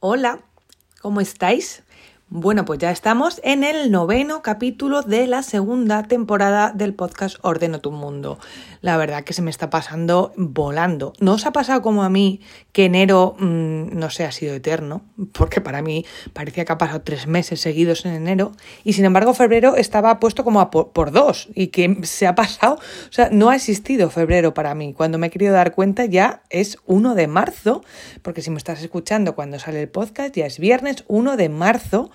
Hola, ¿cómo estáis? Bueno, pues ya estamos en el noveno capítulo de la segunda temporada del podcast Ordeno tu Mundo. La verdad que se me está pasando volando. ¿No os ha pasado como a mí que enero, mm, no sé, ha sido eterno? Porque para mí parecía que ha pasado tres meses seguidos en enero y sin embargo febrero estaba puesto como a por, por dos y que se ha pasado, o sea, no ha existido febrero para mí. Cuando me he querido dar cuenta ya es 1 de marzo, porque si me estás escuchando cuando sale el podcast ya es viernes 1 de marzo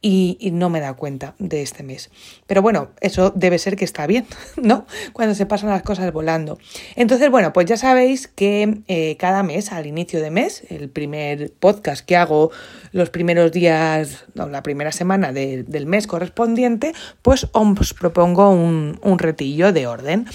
y, no me da cuenta de este mes. Pero bueno, eso debe ser que está bien, ¿no? Cuando se pasan las cosas volando. Entonces, bueno, pues ya sabéis que eh, cada mes, al inicio de mes, el primer podcast que hago los primeros días, no, la primera semana del mes correspondiente, pues os propongo un, un retillo de orden.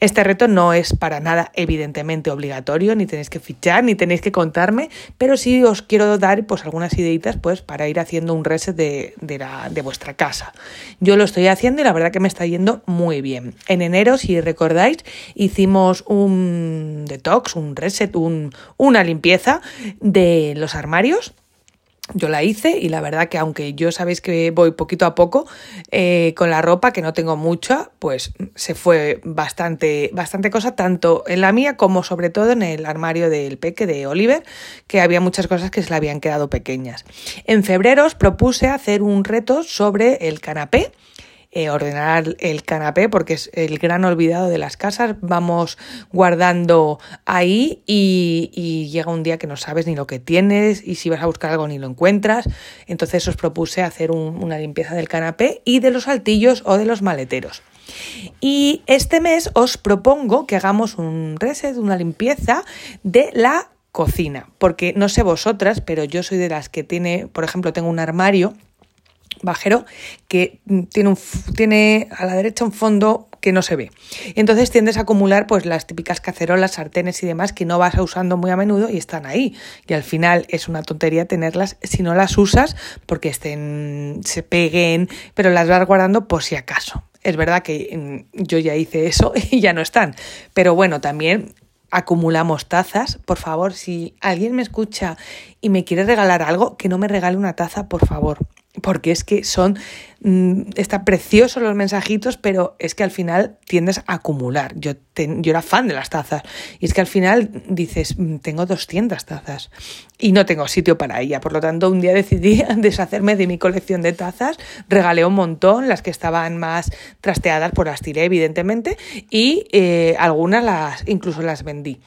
Este reto no es para nada evidentemente obligatorio, ni tenéis que fichar, ni tenéis que contarme, pero sí os quiero dar pues algunas ideitas pues para ir haciendo un reset de de, la, de vuestra casa. Yo lo estoy haciendo y la verdad que me está yendo muy bien. En enero, si recordáis, hicimos un detox, un reset, un, una limpieza de los armarios yo la hice y la verdad que aunque yo sabéis que voy poquito a poco eh, con la ropa, que no tengo mucha, pues se fue bastante, bastante cosa, tanto en la mía como sobre todo en el armario del peque de Oliver, que había muchas cosas que se le habían quedado pequeñas. En febrero os propuse hacer un reto sobre el canapé eh, ordenar el canapé porque es el gran olvidado de las casas. Vamos guardando ahí y, llega un día que no sabes ni lo que tienes y si vas a buscar algo ni lo encuentras. Entonces os propuse hacer una limpieza del canapé y de los altillos o de los maleteros. Y este mes os propongo que hagamos un reset, una limpieza de la cocina, porque no sé vosotras, pero yo soy de las que tiene, por ejemplo, tengo un armario bajero que tiene, un, tiene a la derecha un fondo que no se ve. Entonces tiendes a acumular pues las típicas cacerolas, sartenes y demás que no vas usando muy a menudo y están ahí. Y al final es una tontería tenerlas si no las usas porque estén, se peguen, pero las vas guardando por si acaso. Es verdad que mm, yo ya hice eso y ya no están. Pero bueno, también acumulamos tazas. Por favor, si alguien me escucha y me quiere regalar algo, que no me regale una taza, por favor porque es que son, mm, está preciosos los mensajitos, pero es que al final tiendes a acumular. Yo, yo era fan de las tazas y es que al final dices, mm, tengo 200 tazas y no tengo sitio para ella. Por lo tanto, un día decidí deshacerme de mi colección de tazas, regalé un montón, las que estaban más trasteadas, pues las tiré evidentemente y eh, algunas las incluso las vendí.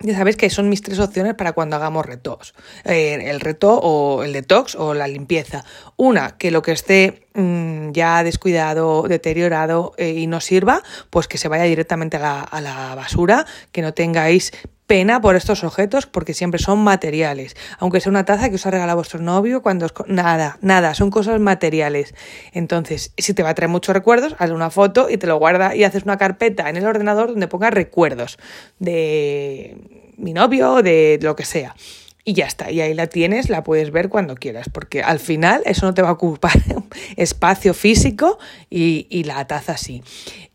Ya sabéis que son mis tres opciones para cuando hagamos retos. Eh, el reto o el detox o la limpieza. Una, que lo que esté mm, ya descuidado, deteriorado eh, y no sirva, pues que se vaya directamente a la, a la basura, que no tengáis pena por estos objetos porque siempre son materiales. Aunque sea una taza que os ha regalado vuestro novio, cuando os... Nada, nada, son cosas materiales. Entonces, si te va a traer muchos recuerdos, haz una foto y te lo guarda y haces una carpeta en el ordenador donde pongas recuerdos de mi novio, de lo que sea y ya está. Y ahí la tienes, la puedes ver cuando quieras, porque al final eso no te va a ocupar espacio físico y, y, la taza sí.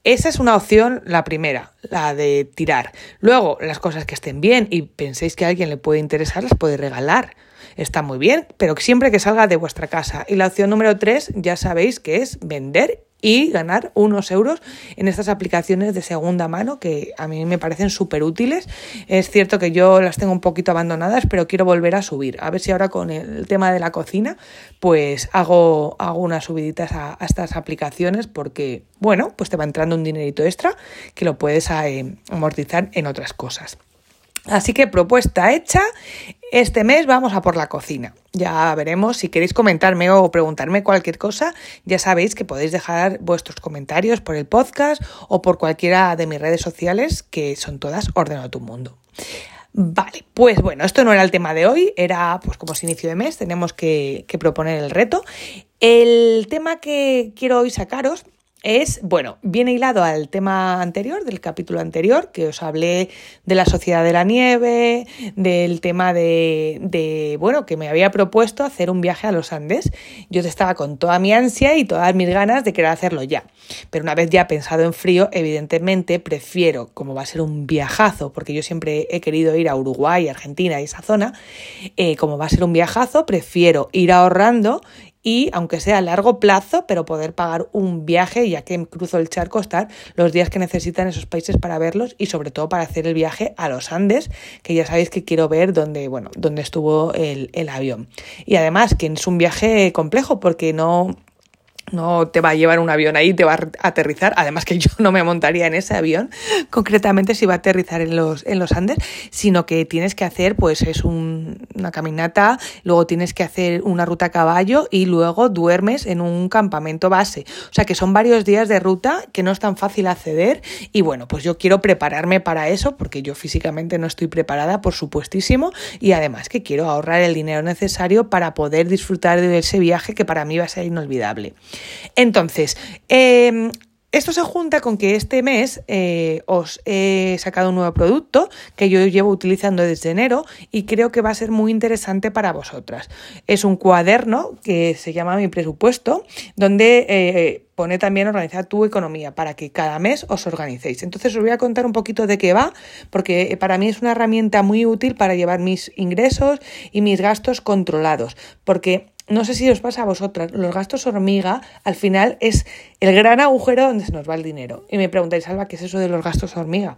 Esa es una opción, la primera, la de tirar. Luego, las cosas que estén bien y penséis que a alguien le puede interesar, las puede regalar. Está muy bien, pero siempre que salga de vuestra casa. Y la opción número tres, ya sabéis que es vender y ganar unos euros en estas aplicaciones de segunda mano que a mí me parecen súper útiles. Es cierto que yo las tengo un poquito abandonadas, pero quiero volver a subir. A ver si ahora con el tema de la cocina, pues hago, hago unas subiditas a, estas aplicaciones porque, bueno, pues te va entrando un dinerito extra que lo puedes eh, amortizar en otras cosas. Así que propuesta hecha, este mes vamos a por la cocina. Ya veremos si queréis comentarme o preguntarme cualquier cosa, ya sabéis que podéis dejar vuestros comentarios por el podcast o por cualquiera de mis redes sociales, que son todas Ordenado tu Mundo. Vale, pues bueno, esto no era el tema de hoy, era pues como es inicio de mes, tenemos que proponer el reto. El tema que quiero hoy sacaros es, bueno, viene hilado al tema anterior, del capítulo anterior, que os hablé de la Sociedad de la Nieve, del tema de, de, bueno, que me había propuesto hacer un viaje a los Andes. Yo estaba con toda mi ansia y todas mis ganas de querer hacerlo ya. Pero una vez ya pensado en frío, evidentemente prefiero, como va a ser un viajazo, porque yo siempre he querido ir a Uruguay, Argentina y esa zona, eh, como va a ser un viajazo, prefiero ir ahorrando y aunque sea a largo plazo, pero poder pagar un viaje, ya que cruzo el charco, estar los días que necesitan esos países para verlos y sobre todo para hacer el viaje a los Andes, que ya sabéis que quiero ver dónde, bueno, dónde estuvo el, el avión. Y además que es un viaje complejo porque no no te va a llevar un avión ahí, te va a aterrizar. Además que yo no me montaría en ese avión, concretamente si va a aterrizar en los, en los Andes, sino que tienes que hacer, pues es una caminata, luego tienes que hacer una ruta a caballo y luego duermes en un campamento base. O sea que son varios días de ruta que no es tan fácil acceder y bueno, pues yo quiero prepararme para eso porque yo físicamente no estoy preparada, por supuestísimo, y además que quiero ahorrar el dinero necesario para poder disfrutar de ese viaje que para mí va a ser inolvidable. Entonces, em, esto se junta con que este mes eh, os he sacado un nuevo producto que yo llevo utilizando desde enero y creo que va a ser muy interesante para vosotras. Es un cuaderno que se llama Mi presupuesto, donde eh, pone también organizar tu economía para que cada mes os organicéis. Entonces os voy a contar un poquito de qué va, porque para mí es una herramienta muy útil para llevar mis ingresos y mis gastos controlados, porque no sé si os pasa a vosotras, los gastos hormiga al final es el gran agujero donde se nos va el dinero. Y me preguntáis, Alba, ¿qué es eso de los gastos hormiga?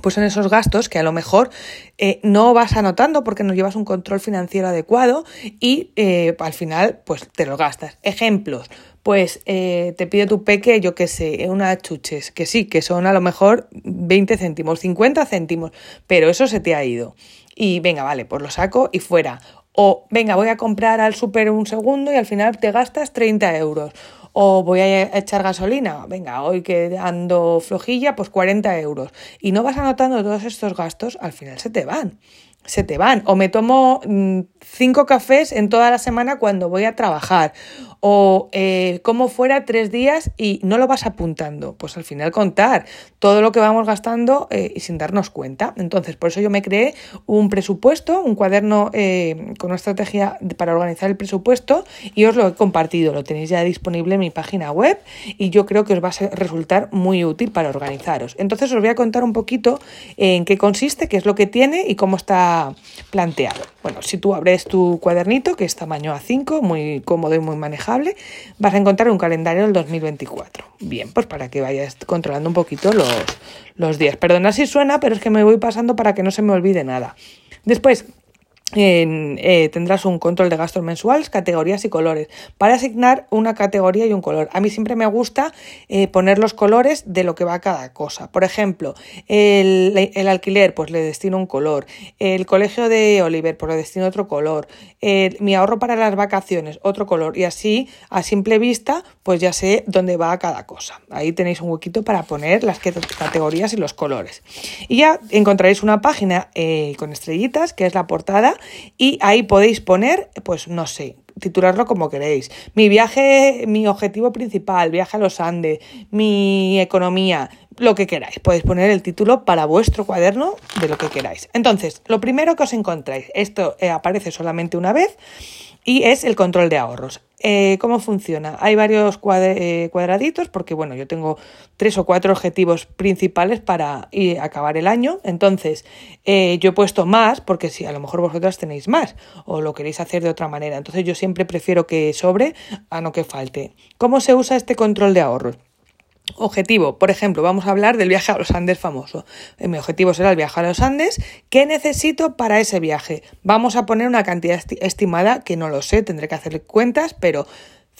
Pues son esos gastos que a lo mejor eh, no vas anotando porque no llevas un control financiero adecuado y eh, al final pues te los gastas. Ejemplos, pues eh, te pide tu peque, yo qué sé, unas chuches, que sí, que son a lo mejor 20 céntimos, 50 céntimos, pero eso se te ha ido. Y venga, vale, pues lo saco y fuera. O venga, voy a comprar al súper un segundo y al final te gastas 30 euros. O voy a echar gasolina, venga, hoy que ando flojilla, pues 40 euros. Y no vas anotando todos estos gastos, al final se te van se te van. O me tomo mm, cinco cafés en toda la semana cuando voy a trabajar. O eh, como fuera tres días y no lo vas apuntando. Pues al final contar todo lo que vamos gastando eh, y sin darnos cuenta. Entonces, por eso yo me creé un presupuesto, un cuaderno eh, con una estrategia para organizar el presupuesto y os lo he compartido. Lo tenéis ya disponible en mi página web y yo creo que os va a resultar muy útil para organizaros. Entonces, os voy a contar un poquito en qué consiste, qué es lo que tiene y cómo está planteado. Bueno, si tú abres tu cuadernito, que es tamaño A5, muy cómodo y muy vas a encontrar un calendario del 2024. Bien, pues para que vayas controlando un poquito los, los días. Perdona si suena, pero es que me voy pasando para que no se me olvide nada. Después, eh, tendrás un control de gastos mensuales, categorías y colores, para asignar una categoría y un color. A mí siempre me gusta eh, poner los colores de lo que va cada cosa. Por ejemplo, el, el, alquiler, pues le destino un color. El colegio de Oliver, pues le destino otro color. mi ahorro para las vacaciones, otro color. Y así, a simple vista, pues ya sé dónde va cada cosa. Ahí tenéis un huequito para poner las categorías y los colores. Y ya encontraréis una página eh, con estrellitas, que es la portada y ahí podéis poner, pues no sé, titularlo como queréis. Mi viaje, mi objetivo principal, viaje a los Andes, mi economía, lo que queráis. Podéis poner el título para vuestro cuaderno de lo que queráis. Entonces, lo primero que os encontráis, esto eh, aparece solamente una vez y es el control de ahorros. Eh, ¿Cómo funciona? Hay varios eh, cuadraditos porque, bueno, yo tengo tres o cuatro objetivos principales para acabar el año. Entonces, eh, yo he puesto más porque si a lo mejor vosotras tenéis más o lo queréis hacer de otra manera. Entonces, yo siempre prefiero que sobre a no que falte. ¿Cómo se usa este control de ahorros? Objetivo, por ejemplo, vamos a hablar del viaje a los Andes famoso. Eh, mi objetivo será el viaje a los Andes. ¿Qué necesito para ese viaje? Vamos a poner una cantidad estimada que no lo sé, tendré que hacer cuentas, pero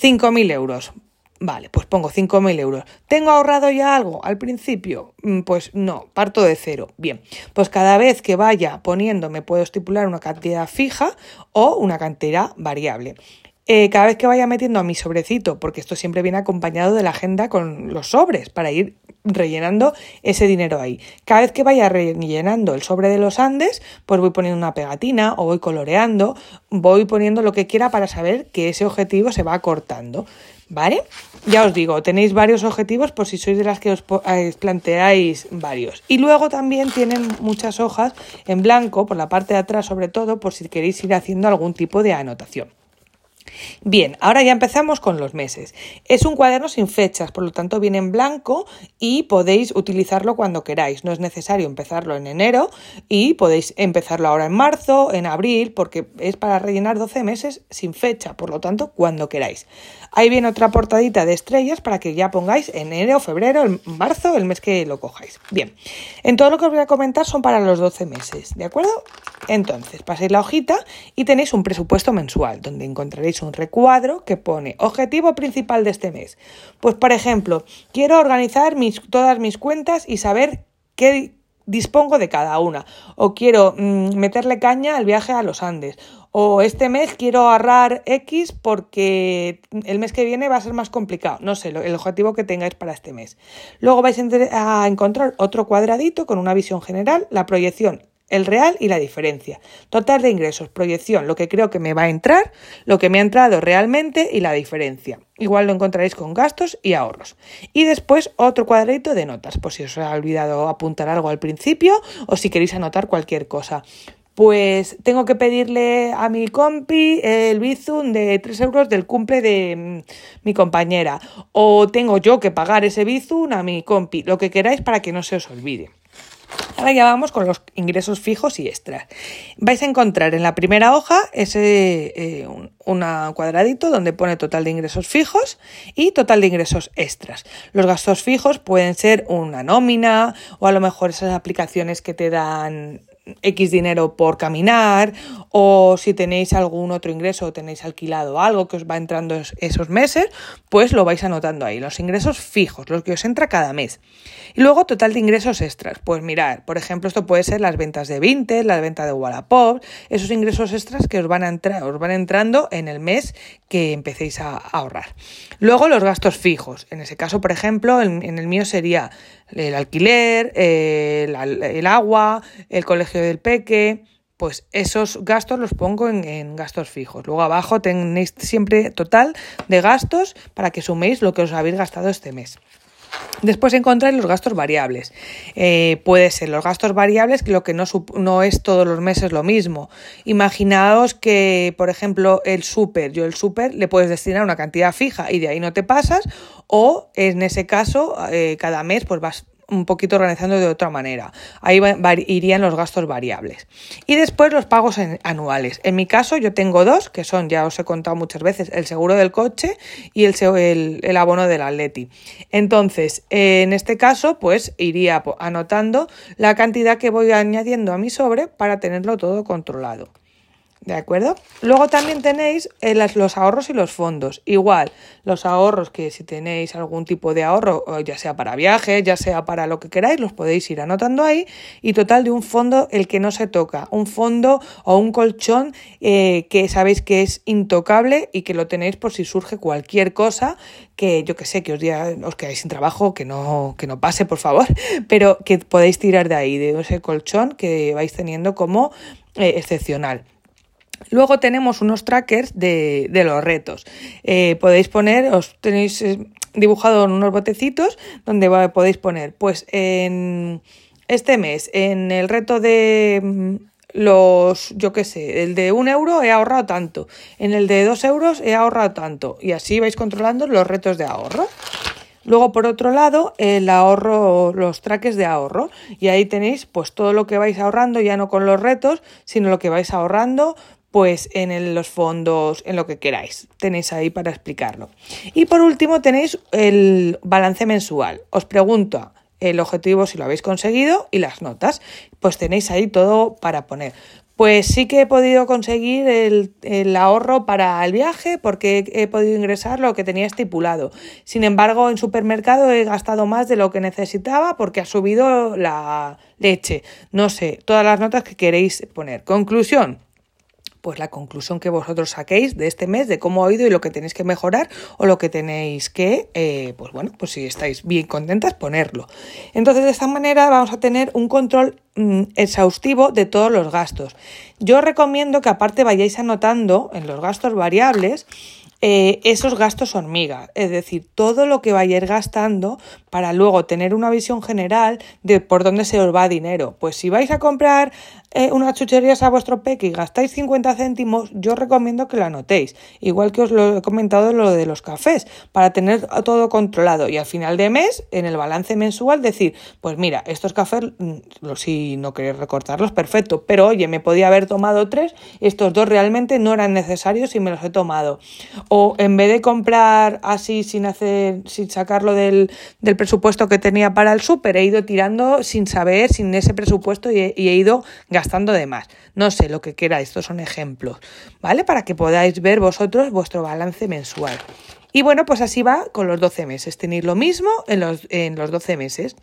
5.000 euros. Vale, pues pongo 5.000 euros. ¿Tengo ahorrado ya algo al principio? Mm, pues no, parto de cero. Bien, pues cada vez que vaya poniendo me puedo estipular una cantidad fija o una cantidad variable. Eh, cada vez que vaya metiendo a mi sobrecito, porque esto siempre viene acompañado de la agenda con los sobres, para ir rellenando ese dinero ahí. Cada vez que vaya rellenando el sobre de los Andes, pues voy poniendo una pegatina o voy coloreando, voy poniendo lo que quiera para saber que ese objetivo se va cortando. ¿Vale? Ya os digo, tenéis varios objetivos por si sois de las que os eh, planteáis varios. Y luego también tienen muchas hojas en blanco, por la parte de atrás sobre todo, por si queréis ir haciendo algún tipo de anotación. Bien, ahora ya empezamos con los meses. Es un cuaderno sin fechas, por lo tanto viene en blanco y podéis utilizarlo cuando queráis. No es necesario empezarlo en enero y podéis empezarlo ahora en marzo, en abril, porque es para rellenar 12 meses sin fecha, por lo tanto cuando queráis. Ahí viene otra portadita de estrellas para que ya pongáis enero, febrero, marzo, el mes que lo cojáis. Bien, en todo lo que os voy a comentar son para los 12 meses, ¿de acuerdo? Entonces, paséis la hojita y tenéis un presupuesto mensual, donde encontraréis un recuadro que pone objetivo principal de este mes. Pues, por ejemplo, quiero organizar mis, todas mis cuentas y saber qué dispongo de cada una. O quiero mm, meterle caña al viaje a los Andes. O este mes quiero ahorrar X porque el mes que viene va a ser más complicado. No sé, el objetivo que tengáis para este mes. Luego vais a encontrar otro cuadradito con una visión general, la proyección el real y la diferencia. Total de ingresos, proyección, lo que creo que me va a entrar, lo que me ha entrado realmente y la diferencia. Igual lo encontraréis con gastos y ahorros. Y después otro cuadrito de notas, por si os ha olvidado apuntar algo al principio o si queréis anotar cualquier cosa. Pues tengo que pedirle a mi compi el bizum de 3 euros del cumple de mm, mi compañera. O tengo yo que pagar ese bizum a mi compi, lo que queráis para que no se os olvide. Ahora ya vamos con los ingresos fijos y extras. Vais a encontrar en la primera hoja ese eh, un cuadradito donde pone total de ingresos fijos y total de ingresos extras. Los gastos fijos pueden ser una nómina o a lo mejor esas aplicaciones que te dan X dinero por caminar o si tenéis algún otro ingreso o tenéis alquilado algo que os va entrando esos meses, pues lo vais anotando ahí. Los ingresos fijos, los que os entra cada mes. Y luego total de ingresos extras. Pues mirar, por ejemplo, esto puede ser las ventas de Vinted, la venta de Wallapop, esos ingresos extras que os van, a entrar, os van entrando en el mes que empecéis a ahorrar. Luego los gastos fijos. En ese caso, por ejemplo, en el mío sería el alquiler, el, agua, el colegio del peque, pues esos gastos los pongo en, gastos fijos. Luego abajo tenéis siempre total de gastos para que suméis lo que os habéis gastado este mes. Después encontráis los gastos variables. Eh, puede ser los gastos variables, que lo que no, no, es todos los meses lo mismo. Imaginaos que, por ejemplo, el súper, yo el súper le puedes destinar una cantidad fija y de ahí no te pasas, o en ese caso, eh, cada mes pues vas un poquito organizando de otra manera. Ahí irían los gastos variables. Y después los pagos anuales. En mi caso yo tengo dos, que son, ya os he contado muchas veces, el seguro del coche y el, el, abono del Atleti. Entonces, en este caso, pues iría anotando la cantidad que voy añadiendo a mi sobre para tenerlo todo controlado. ¿De acuerdo? Luego también tenéis eh, los ahorros y los fondos. Igual, los ahorros que si tenéis algún tipo de ahorro, ya sea para viajes, ya sea para lo que queráis, los podéis ir anotando ahí. Y total de un fondo el que no se toca. Un fondo o un colchón eh, que sabéis que es intocable y que lo tenéis por si surge cualquier cosa que yo que sé, que os, diga, os quedáis sin trabajo, que no, que no pase, por favor, pero que podéis tirar de ahí, de ese colchón que vais teniendo como eh, excepcional. Luego tenemos unos trackers de, los retos. Eh, podéis poner, os tenéis eh, dibujado unos botecitos donde podéis poner, pues en este mes, en el reto de mm, los, yo qué sé, el de un euro he ahorrado tanto, en el de dos euros he ahorrado tanto, y así vais controlando los retos de ahorro. Luego, por otro lado, el ahorro, los traques de ahorro. Y ahí tenéis pues todo lo que vais ahorrando, ya no con los retos, sino lo que vais ahorrando pues en los fondos, en lo que queráis. Tenéis ahí para explicarlo. Y por último tenéis el balance mensual. Os pregunto el objetivo si lo habéis conseguido y las notas. Pues tenéis ahí todo para poner. Pues sí que he podido conseguir el, ahorro para el viaje porque he podido ingresar lo que tenía estipulado. Sin embargo, en supermercado he gastado más de lo que necesitaba porque ha subido la leche. No sé, todas las notas que queréis poner. Conclusión, pues la conclusión que vosotros saquéis de este mes, de cómo ha ido y lo que tenéis que mejorar o lo que tenéis que, eh, pues bueno, pues si estáis bien contentas, ponerlo. Entonces, de esta manera vamos a tener un control mm, exhaustivo de todos los gastos. Yo recomiendo que aparte vayáis anotando en los gastos variables eh, esos gastos hormiga, es decir, todo lo que vayáis gastando para luego tener una visión general de por dónde se os va dinero. Pues si vais a comprar eh, unas chucherías a vuestro peque y gastáis 50 céntimos, yo recomiendo que lo anotéis, igual que os lo he comentado lo de los cafés, para tener todo controlado. Y al final de mes, en el balance mensual, decir, pues mira, estos cafés, mm, si no queréis recortarlos, perfecto, pero oye, me podía haber tomado tres, estos dos realmente no eran necesarios y me los he tomado. O en vez de comprar así sin hacer, sin sacarlo del, del presupuesto que tenía para el súper, he ido tirando sin saber, sin ese presupuesto y he, ido gastando de más. No sé lo que quiera, estos son ejemplos, ¿vale? Para que podáis ver vosotros vuestro balance mensual. Y bueno, pues así va con los 12 meses. Tenéis lo mismo en los, en los 12 meses.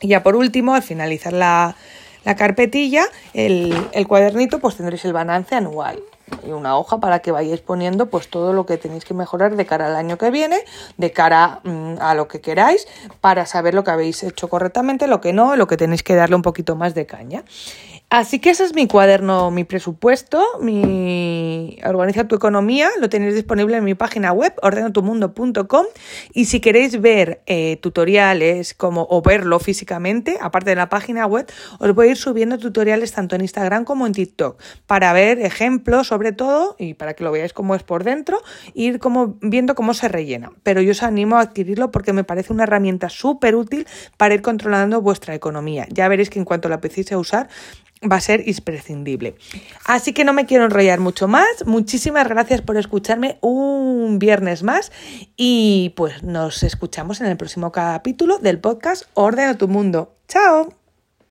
Y ya por último, al finalizar la, la carpetilla, el, el cuadernito, pues tendréis el balance anual y una hoja para que vayáis poniendo pues todo lo que tenéis que mejorar de cara al año que viene, de cara mm, a lo que queráis, para saber lo que habéis hecho correctamente, lo que no, lo que tenéis que darle un poquito más de caña. Así que ese es mi cuaderno, mi presupuesto, mi Organiza tu economía, lo tenéis disponible en mi página web, ordenotumundo.com y si queréis ver eh, tutoriales como, o verlo físicamente, aparte de la página web, os voy a ir subiendo tutoriales tanto en Instagram como en TikTok para ver ejemplos sobre todo y para que lo veáis cómo es por dentro, ir como viendo cómo se rellena. Pero yo os animo a adquirirlo porque me parece una herramienta súper útil para ir controlando vuestra economía. Ya veréis que en cuanto la empecéis a usar, va a ser imprescindible. Así que no me quiero enrollar mucho más. Muchísimas gracias por escucharme un viernes más y pues nos escuchamos en el próximo capítulo del podcast Ordena tu mundo. ¡Chao!